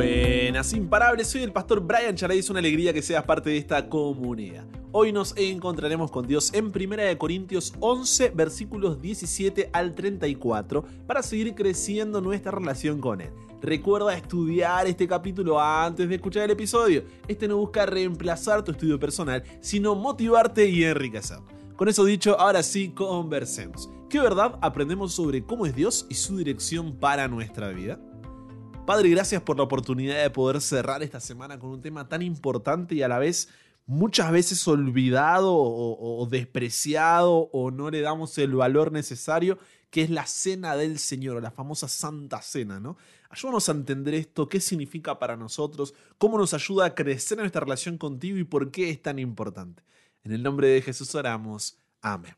Buenas, imparables, soy el pastor Brian Charay, es una alegría que seas parte de esta comunidad. Hoy nos encontraremos con Dios en 1 Corintios 11, versículos 17 al 34, para seguir creciendo nuestra relación con Él. Recuerda estudiar este capítulo antes de escuchar el episodio. Este no busca reemplazar tu estudio personal, sino motivarte y enriquecer. Con eso dicho, ahora sí, conversemos. ¿Qué verdad aprendemos sobre cómo es Dios y su dirección para nuestra vida? Padre, gracias por la oportunidad de poder cerrar esta semana con un tema tan importante y a la vez muchas veces olvidado o, despreciado o no le damos el valor necesario, que es la cena del Señor, la famosa Santa Cena, ¿no? Ayúdanos a entender esto, qué significa para nosotros, cómo nos ayuda a crecer en nuestra relación contigo y por qué es tan importante. En el nombre de Jesús oramos. Amén.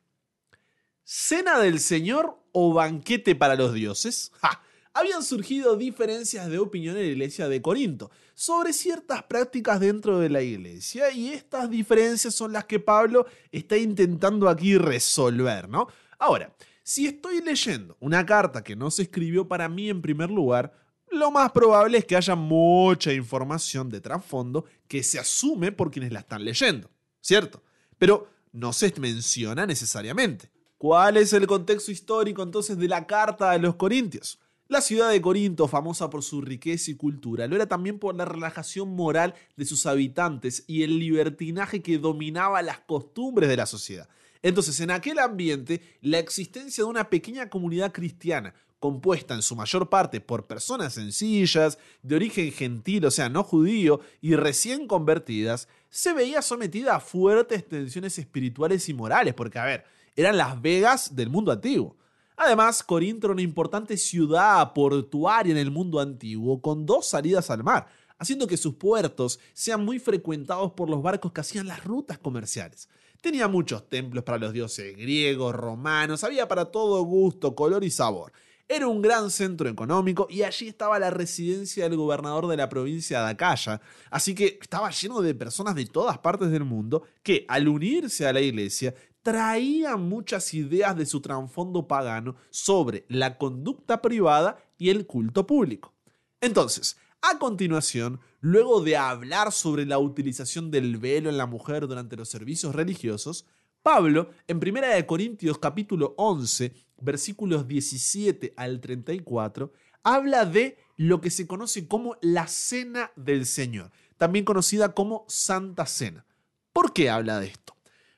¿Cena del Señor o banquete para los dioses? ¡Ja! Habían surgido diferencias de opinión en la iglesia de Corinto sobre ciertas prácticas dentro de la iglesia y estas diferencias son las que Pablo está intentando aquí resolver, ¿no? Ahora, si estoy leyendo una carta que no se escribió para mí en primer lugar, lo más probable es que haya mucha información de trasfondo que se asume por quienes la están leyendo, ¿cierto? Pero no se menciona necesariamente. ¿Cuál es el contexto histórico entonces de la carta a los Corintios? La ciudad de Corinto, famosa por su riqueza y cultura, lo era también por la relajación moral de sus habitantes y el libertinaje que dominaba las costumbres de la sociedad. Entonces, en aquel ambiente, la existencia de una pequeña comunidad cristiana, compuesta en su mayor parte por personas sencillas, de origen gentil, o sea, no judío, y recién convertidas, se veía sometida a fuertes tensiones espirituales y morales, porque, a ver, eran las Vegas del mundo antiguo. Además, Corinto era una importante ciudad portuaria en el mundo antiguo, con dos salidas al mar, haciendo que sus puertos sean muy frecuentados por los barcos que hacían las rutas comerciales. Tenía muchos templos para los dioses griegos, romanos, había para todo gusto, color y sabor. Era un gran centro económico y allí estaba la residencia del gobernador de la provincia de Acaya, así que estaba lleno de personas de todas partes del mundo que, al unirse a la iglesia, traía muchas ideas de su trasfondo pagano sobre la conducta privada y el culto público. Entonces, a continuación, luego de hablar sobre la utilización del velo en la mujer durante los servicios religiosos, Pablo, en 1 Corintios capítulo 11, versículos 17 al 34, habla de lo que se conoce como la Cena del Señor, también conocida como Santa Cena. ¿Por qué habla de esto?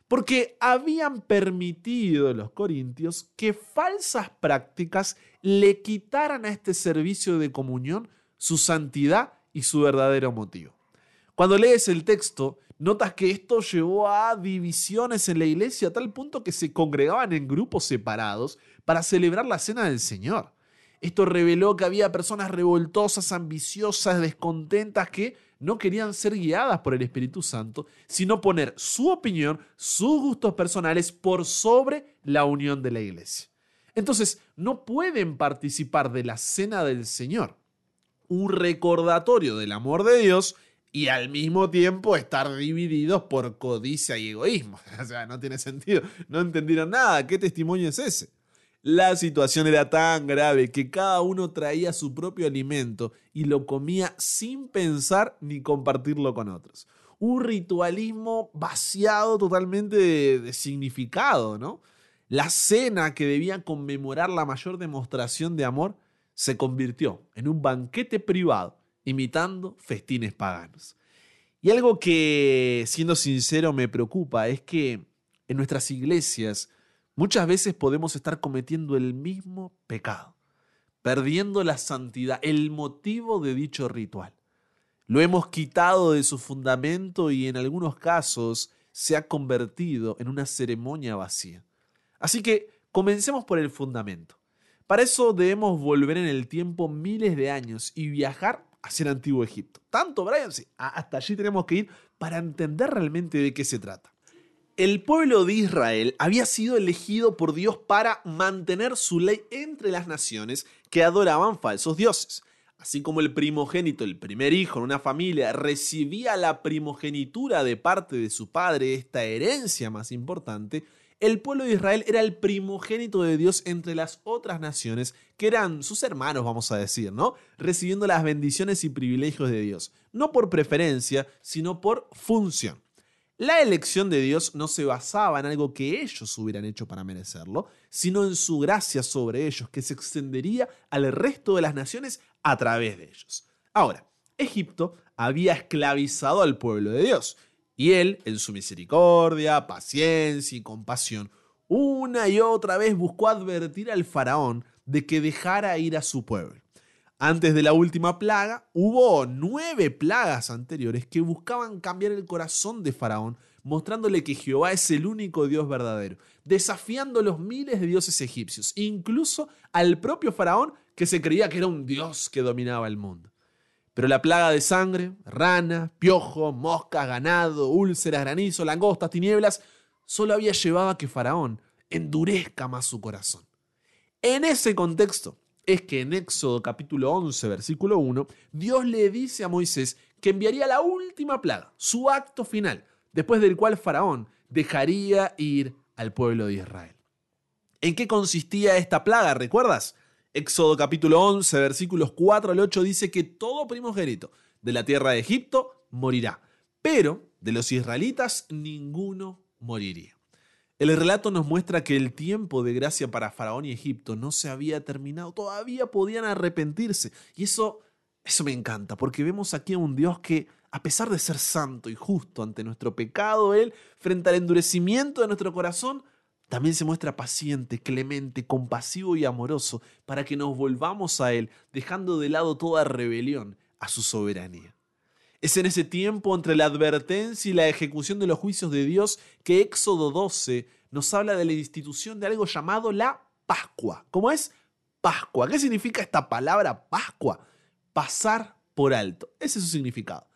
Porque habían permitido los corintios que falsas prácticas le quitaran a este servicio de comunión su santidad y su verdadero motivo. Cuando lees el texto, notas que esto llevó a divisiones en la iglesia a tal punto que se congregaban en grupos separados para celebrar la cena del Señor. Esto reveló que había personas revoltosas, ambiciosas, descontentas que no querían ser guiadas por el Espíritu Santo, sino poner su opinión, sus gustos personales por sobre la unión de la iglesia. Entonces, no pueden participar de la cena del Señor, un recordatorio del amor de Dios y al mismo tiempo estar divididos por codicia y egoísmo. O sea, no tiene sentido. No entendieron nada. ¿Qué testimonio es ese? La situación era tan grave que cada uno traía su propio alimento y lo comía sin pensar ni compartirlo con otros. Un ritualismo vaciado totalmente de, significado, ¿no? La cena que debía conmemorar la mayor demostración de amor se convirtió en un banquete privado, imitando festines paganos. Y algo que, siendo sincero, me preocupa es que en nuestras iglesias Muchas veces podemos estar cometiendo el mismo pecado, perdiendo la santidad, el motivo de dicho ritual. Lo hemos quitado de su fundamento y en algunos casos se ha convertido en una ceremonia vacía. Así que comencemos por el fundamento. Para eso debemos volver en el tiempo miles de años y viajar hacia el antiguo Egipto. Tanto, Brian, sí, hasta allí tenemos que ir para entender realmente de qué se trata. El pueblo de Israel había sido elegido por Dios para mantener su ley entre las naciones que adoraban falsos dioses. Así como el primogénito, el primer hijo en una familia, recibía la primogenitura de parte de su padre, esta herencia más importante, el pueblo de Israel era el primogénito de Dios entre las otras naciones, que eran sus hermanos, vamos a decir, ¿no? Recibiendo las bendiciones y privilegios de Dios, no por preferencia, sino por función. La elección de Dios no se basaba en algo que ellos hubieran hecho para merecerlo, sino en su gracia sobre ellos, que se extendería al resto de las naciones a través de ellos. Ahora, Egipto había esclavizado al pueblo de Dios, y él, en su misericordia, paciencia y compasión, una y otra vez buscó advertir al faraón de que dejara ir a su pueblo. Antes de la última plaga, hubo nueve plagas anteriores que buscaban cambiar el corazón de Faraón, mostrándole que Jehová es el único Dios verdadero, desafiando los miles de dioses egipcios, incluso al propio Faraón que se creía que era un dios que dominaba el mundo. Pero la plaga de sangre, rana, piojo, moscas, ganado, úlceras, granizo, langostas, tinieblas, solo había llevado a que Faraón endurezca más su corazón. En ese contexto es que en Éxodo capítulo 11, versículo 1, Dios le dice a Moisés que enviaría la última plaga, su acto final, después del cual Faraón dejaría ir al pueblo de Israel. ¿En qué consistía esta plaga? ¿Recuerdas? Éxodo capítulo 11, versículos 4 al 8 dice que todo primogénito de la tierra de Egipto morirá, pero de los israelitas ninguno moriría. El relato nos muestra que el tiempo de gracia para Faraón y Egipto no se había terminado, todavía podían arrepentirse. Y eso, eso me encanta, porque vemos aquí a un Dios que, a pesar de ser santo y justo ante nuestro pecado, Él, frente al endurecimiento de nuestro corazón, también se muestra paciente, clemente, compasivo y amoroso para que nos volvamos a Él, dejando de lado toda rebelión a su soberanía. Es en ese tiempo entre la advertencia y la ejecución de los juicios de Dios que Éxodo 12 nos habla de la institución de algo llamado la Pascua. ¿Cómo es? Pascua. ¿Qué significa esta palabra Pascua? Pasar por alto. Ese es su significado.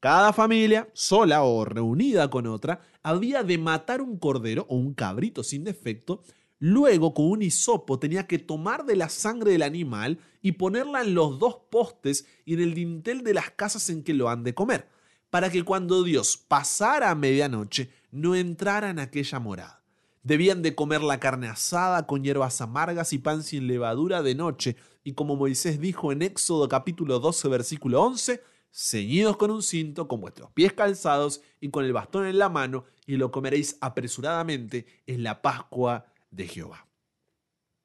Cada familia, sola o reunida con otra, había de matar un cordero o un cabrito sin defecto, luego con un hisopo tenía que tomar de la sangre del animal y ponerla en los dos postes y en el dintel de las casas en que lo han de comer, para que cuando Dios pasara a medianoche no entrara en aquella morada. Debían de comer la carne asada con hierbas amargas y pan sin levadura de noche, y como Moisés dijo en Éxodo capítulo 12 versículo 11, ceñidos con un cinto, con vuestros pies calzados y con el bastón en la mano, y lo comeréis apresuradamente en la Pascua de Jehová.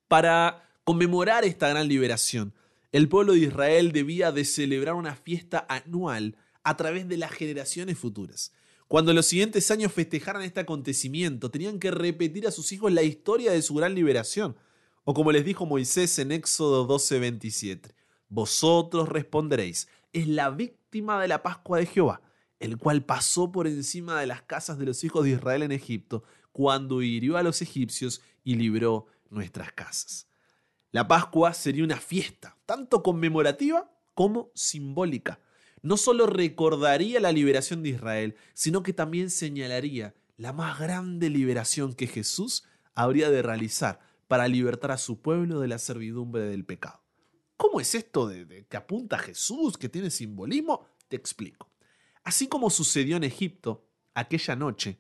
Para conmemorar esta gran liberación, el pueblo de Israel debía de celebrar una fiesta anual a través de las generaciones futuras. Cuando los siguientes años festejaran este acontecimiento, tenían que repetir a sus hijos la historia de su gran liberación. O como les dijo Moisés en Éxodo 12:27, vosotros responderéis, es la víctima de la Pascua de Jehová, el cual pasó por encima de las casas de los hijos de Israel en Egipto, cuando hirió a los egipcios y libró nuestras casas. La Pascua sería una fiesta, tanto conmemorativa como simbólica. No solo recordaría la liberación de Israel, sino que también señalaría la más grande liberación que Jesús habría de realizar para libertar a su pueblo de la servidumbre del pecado. ¿Cómo es esto de, que apunta a Jesús, que tiene simbolismo? Te explico. Así como sucedió en Egipto aquella noche,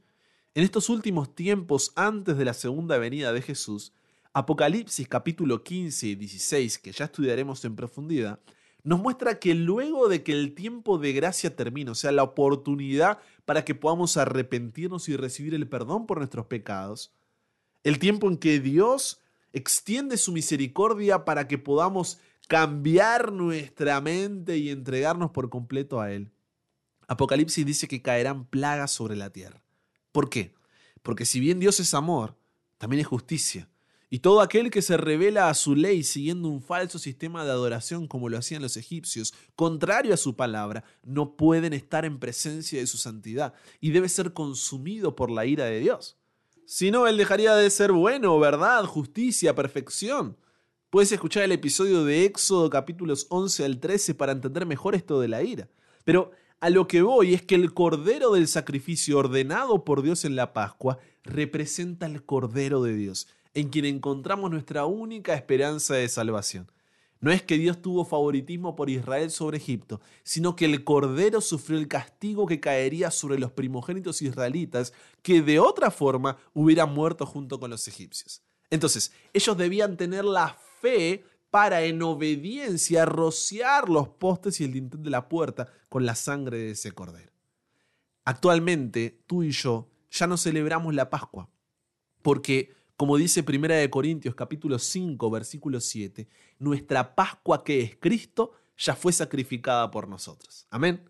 en estos últimos tiempos antes de la segunda venida de Jesús, Apocalipsis capítulo 15 y 16, que ya estudiaremos en profundidad, nos muestra que luego de que el tiempo de gracia termine, o sea, la oportunidad para que podamos arrepentirnos y recibir el perdón por nuestros pecados, el tiempo en que Dios extiende su misericordia para que podamos cambiar nuestra mente y entregarnos por completo a Él. Apocalipsis dice que caerán plagas sobre la tierra. ¿Por qué? Porque si bien Dios es amor, también es justicia. Y todo aquel que se revela a su ley siguiendo un falso sistema de adoración como lo hacían los egipcios, contrario a su palabra, no pueden estar en presencia de su santidad y debe ser consumido por la ira de Dios. Si no, Él dejaría de ser bueno, verdad, justicia, perfección. Puedes escuchar el episodio de Éxodo capítulos 11 al 13 para entender mejor esto de la ira. Pero a lo que voy es que el cordero del sacrificio ordenado por Dios en la Pascua representa el cordero de Dios, en quien encontramos nuestra única esperanza de salvación. No es que Dios tuvo favoritismo por Israel sobre Egipto, sino que el Cordero sufrió el castigo que caería sobre los primogénitos israelitas, que de otra forma hubieran muerto junto con los egipcios. Entonces, ellos debían tener la fe para en obediencia rociar los postes y el dintel de la puerta con la sangre de ese Cordero. Actualmente, tú y yo ya no celebramos la Pascua, porque como dice Primera de Corintios capítulo 5 versículo 7, nuestra Pascua que es Cristo ya fue sacrificada por nosotros. Amén.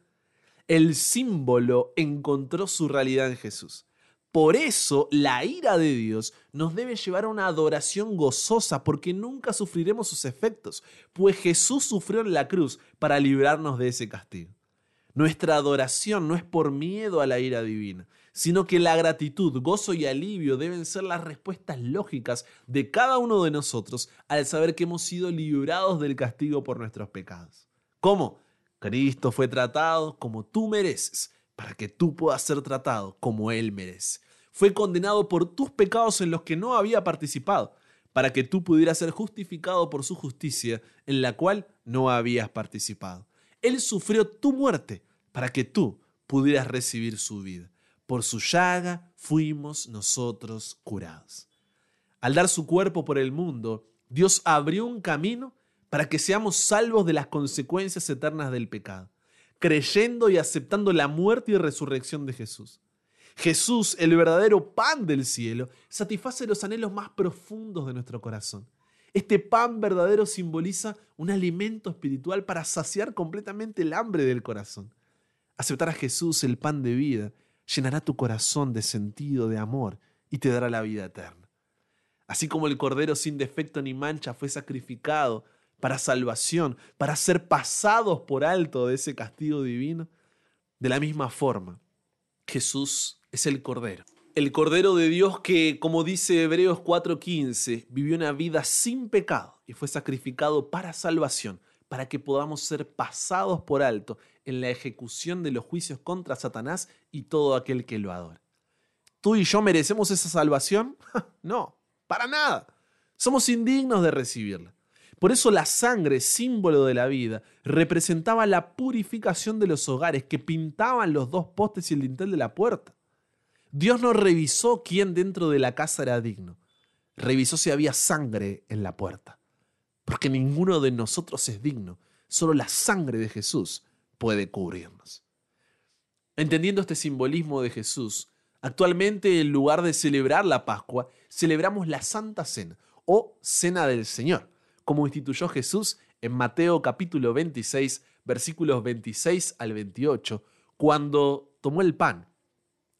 El símbolo encontró su realidad en Jesús. Por eso la ira de Dios nos debe llevar a una adoración gozosa porque nunca sufriremos sus efectos, pues Jesús sufrió en la cruz para librarnos de ese castigo. Nuestra adoración no es por miedo a la ira divina, sino que la gratitud, gozo y alivio deben ser las respuestas lógicas de cada uno de nosotros al saber que hemos sido librados del castigo por nuestros pecados. ¿Cómo? Cristo fue tratado como tú mereces, para que tú puedas ser tratado como Él merece. Fue condenado por tus pecados en los que no había participado, para que tú pudieras ser justificado por su justicia en la cual no habías participado. Él sufrió tu muerte para que tú pudieras recibir su vida. Por su llaga fuimos nosotros curados. Al dar su cuerpo por el mundo, Dios abrió un camino para que seamos salvos de las consecuencias eternas del pecado, creyendo y aceptando la muerte y resurrección de Jesús. Jesús, el verdadero pan del cielo, satisface los anhelos más profundos de nuestro corazón. Este pan verdadero simboliza un alimento espiritual para saciar completamente el hambre del corazón. Aceptar a Jesús, el pan de vida, llenará tu corazón de sentido, de amor y te dará la vida eterna. Así como el Cordero sin defecto ni mancha fue sacrificado para salvación, para ser pasados por alto de ese castigo divino, de la misma forma, Jesús es el Cordero. El Cordero de Dios que, como dice Hebreos 4:15, vivió una vida sin pecado y fue sacrificado para salvación, para que podamos ser pasados por alto en la ejecución de los juicios contra Satanás y todo aquel que lo adora. ¿Tú y yo merecemos esa salvación? no, para nada. Somos indignos de recibirla. Por eso la sangre, símbolo de la vida, representaba la purificación de los hogares que pintaban los dos postes y el dintel de la puerta. Dios no revisó quién dentro de la casa era digno. Revisó si había sangre en la puerta porque ninguno de nosotros es digno, solo la sangre de Jesús puede cubrirnos. Entendiendo este simbolismo de Jesús, actualmente en lugar de celebrar la Pascua, celebramos la Santa Cena o Cena del Señor, como instituyó Jesús en Mateo capítulo 26, versículos 26 al 28, cuando tomó el pan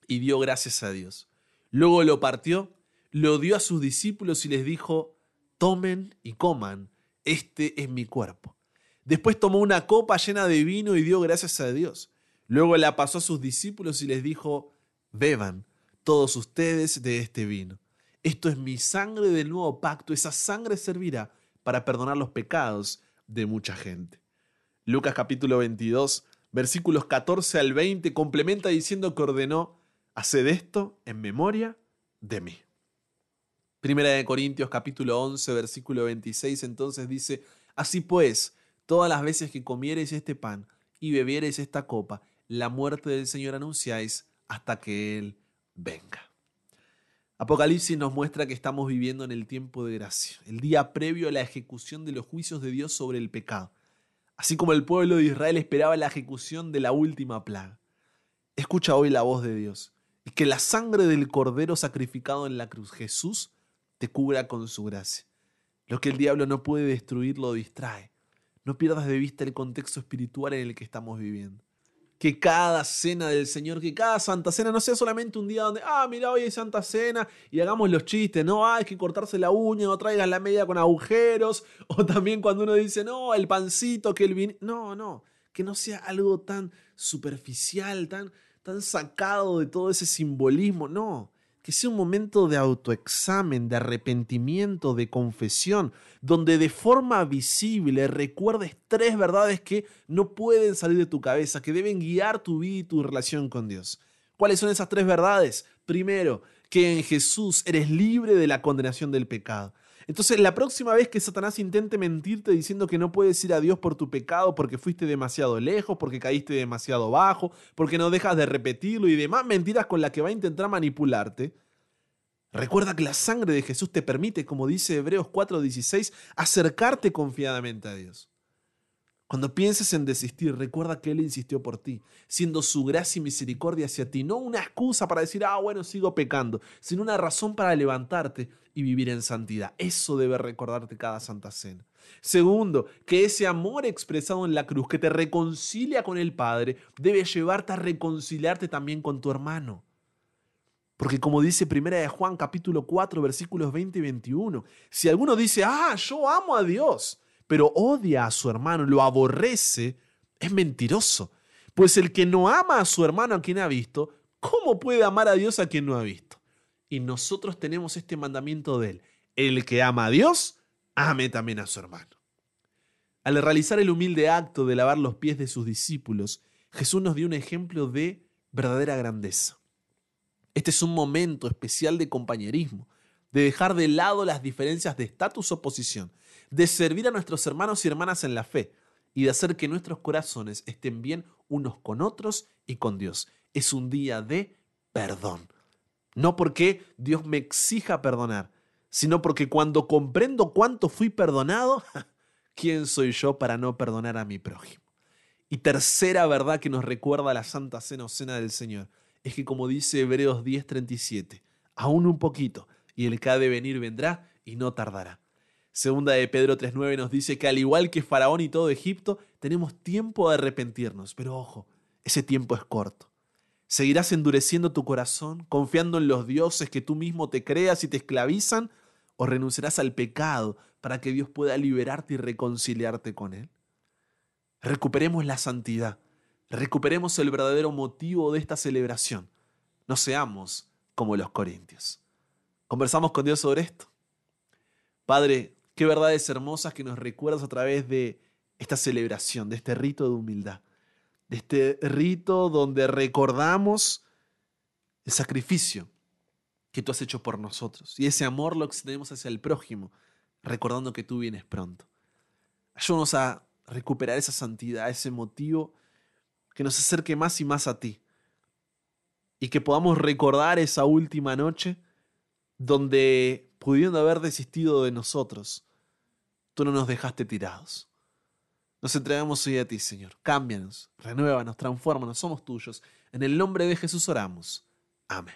y dio gracias a Dios. Luego lo partió, lo dio a sus discípulos y les dijo, tomen y coman este es mi cuerpo. Después tomó una copa llena de vino y dio gracias a Dios. Luego la pasó a sus discípulos y les dijo, beban todos ustedes de este vino. Esto es mi sangre del nuevo pacto. Esa sangre servirá para perdonar los pecados de mucha gente. Lucas capítulo 22, versículos 14 al 20, complementa diciendo que ordenó, haced esto en memoria de mí. Primera de Corintios capítulo 11 versículo 26 entonces dice, así pues, todas las veces que comiereis este pan y bebiereis esta copa, la muerte del Señor anunciáis hasta que Él venga. Apocalipsis nos muestra que estamos viviendo en el tiempo de gracia, el día previo a la ejecución de los juicios de Dios sobre el pecado, así como el pueblo de Israel esperaba la ejecución de la última plaga. Escucha hoy la voz de Dios y que la sangre del cordero sacrificado en la cruz, Jesús, te cubra con su gracia. Lo que el diablo no puede destruir lo distrae. No pierdas de vista el contexto espiritual en el que estamos viviendo. Que cada cena del Señor, que cada Santa Cena no sea solamente un día donde, ah, mira, hoy es Santa Cena y hagamos los chistes, no, ah, hay que cortarse la uña o traigas la media con agujeros, o también cuando uno dice, no, el pancito, que el vino. No, no, que no sea algo tan superficial, tan, tan sacado de todo ese simbolismo, no que sea un momento de autoexamen, de arrepentimiento, de confesión, donde de forma visible recuerdes tres verdades que no pueden salir de tu cabeza, que deben guiar tu vida y tu relación con Dios. ¿Cuáles son esas tres verdades? Primero, que en Jesús eres libre de la condenación del pecado. Entonces, la próxima vez que Satanás intente mentirte diciendo que no puedes ir a Dios por tu pecado porque fuiste demasiado lejos, porque caíste demasiado bajo, porque no dejas de repetirlo y demás mentiras con las que va a intentar manipularte, recuerda que la sangre de Jesús te permite, como dice Hebreos 4:16, acercarte confiadamente a Dios. Cuando pienses en desistir, recuerda que Él insistió por ti, siendo su gracia y misericordia hacia ti, no una excusa para decir, ah, bueno, sigo pecando, sino una razón para levantarte y vivir en santidad. Eso debe recordarte cada Santa Cena. Segundo, que ese amor expresado en la cruz, que te reconcilia con el Padre, debe llevarte a reconciliarte también con tu hermano. Porque como dice Primera de Juan capítulo 4 versículos 20 y 21, si alguno dice, ah, yo amo a Dios, pero odia a su hermano, lo aborrece, es mentiroso. Pues el que no ama a su hermano a quien ha visto, ¿cómo puede amar a Dios a quien no ha visto? Y nosotros tenemos este mandamiento de él. El que ama a Dios, ame también a su hermano. Al realizar el humilde acto de lavar los pies de sus discípulos, Jesús nos dio un ejemplo de verdadera grandeza. Este es un momento especial de compañerismo, de dejar de lado las diferencias de estatus o posición, de servir a nuestros hermanos y hermanas en la fe y de hacer que nuestros corazones estén bien unos con otros y con Dios. Es un día de perdón. No porque Dios me exija perdonar, sino porque cuando comprendo cuánto fui perdonado, ¿quién soy yo para no perdonar a mi prójimo? Y tercera verdad que nos recuerda la Santa Cena o Cena del Señor, es que como dice Hebreos 10:37, aún un poquito, y el que ha de venir vendrá y no tardará. Segunda de Pedro 3.9 nos dice que al igual que Faraón y todo Egipto, tenemos tiempo de arrepentirnos, pero ojo, ese tiempo es corto. ¿Seguirás endureciendo tu corazón, confiando en los dioses que tú mismo te creas y te esclavizan? ¿O renunciarás al pecado para que Dios pueda liberarte y reconciliarte con Él? Recuperemos la santidad, recuperemos el verdadero motivo de esta celebración. No seamos como los corintios. ¿Conversamos con Dios sobre esto? Padre, Qué verdades hermosas que nos recuerdas a través de esta celebración, de este rito de humildad, de este rito donde recordamos el sacrificio que tú has hecho por nosotros y ese amor lo extendemos hacia el prójimo, recordando que tú vienes pronto. Ayúdanos a recuperar esa santidad, ese motivo que nos acerque más y más a ti y que podamos recordar esa última noche donde, pudiendo haber desistido de nosotros, tú no nos dejaste tirados. Nos entregamos hoy a ti, Señor. Cámbianos, renuévanos, transfórmanos, somos tuyos. En el nombre de Jesús oramos. Amén.